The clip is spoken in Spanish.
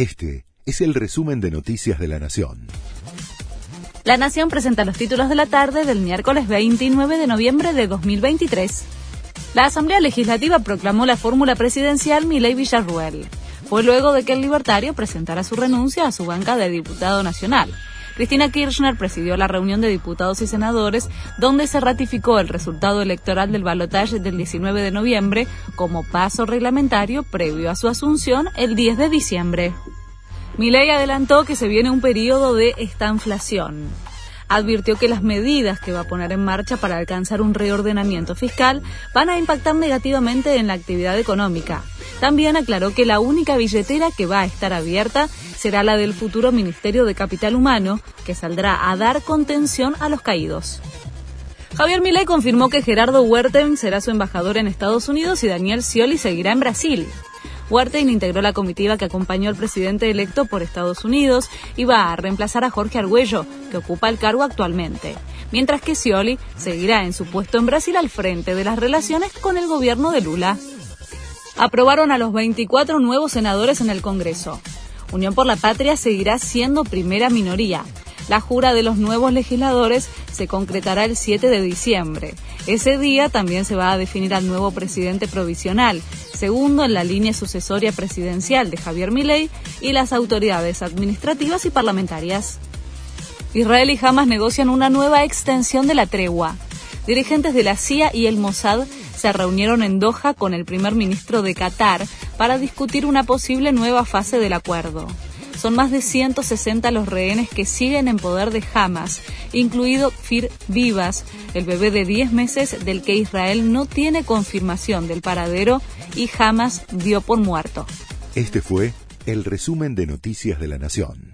Este es el resumen de Noticias de la Nación. La Nación presenta los títulos de la tarde del miércoles 29 de noviembre de 2023. La Asamblea Legislativa proclamó la fórmula presidencial Milei Villarruel. Fue luego de que el libertario presentara su renuncia a su banca de diputado nacional. Cristina Kirchner presidió la reunión de diputados y senadores donde se ratificó el resultado electoral del balotaje del 19 de noviembre como paso reglamentario previo a su asunción el 10 de diciembre. Milei adelantó que se viene un periodo de estanflación advirtió que las medidas que va a poner en marcha para alcanzar un reordenamiento fiscal van a impactar negativamente en la actividad económica. También aclaró que la única billetera que va a estar abierta será la del futuro Ministerio de Capital Humano, que saldrá a dar contención a los caídos. Javier Milei confirmó que Gerardo Huerten será su embajador en Estados Unidos y Daniel Scioli seguirá en Brasil. Huertain integró la comitiva que acompañó al presidente electo por Estados Unidos y va a reemplazar a Jorge Argüello, que ocupa el cargo actualmente, mientras que Scioli seguirá en su puesto en Brasil al frente de las relaciones con el gobierno de Lula. Aprobaron a los 24 nuevos senadores en el Congreso. Unión por la Patria seguirá siendo primera minoría. La jura de los nuevos legisladores se concretará el 7 de diciembre. Ese día también se va a definir al nuevo presidente provisional, segundo en la línea sucesoria presidencial de Javier Milei y las autoridades administrativas y parlamentarias. Israel y Hamas negocian una nueva extensión de la tregua. Dirigentes de la CIA y el Mossad se reunieron en Doha con el primer ministro de Qatar para discutir una posible nueva fase del acuerdo. Son más de 160 los rehenes que siguen en poder de Hamas, incluido Fir Vivas, el bebé de 10 meses del que Israel no tiene confirmación del paradero y Hamas dio por muerto. Este fue el resumen de Noticias de la Nación.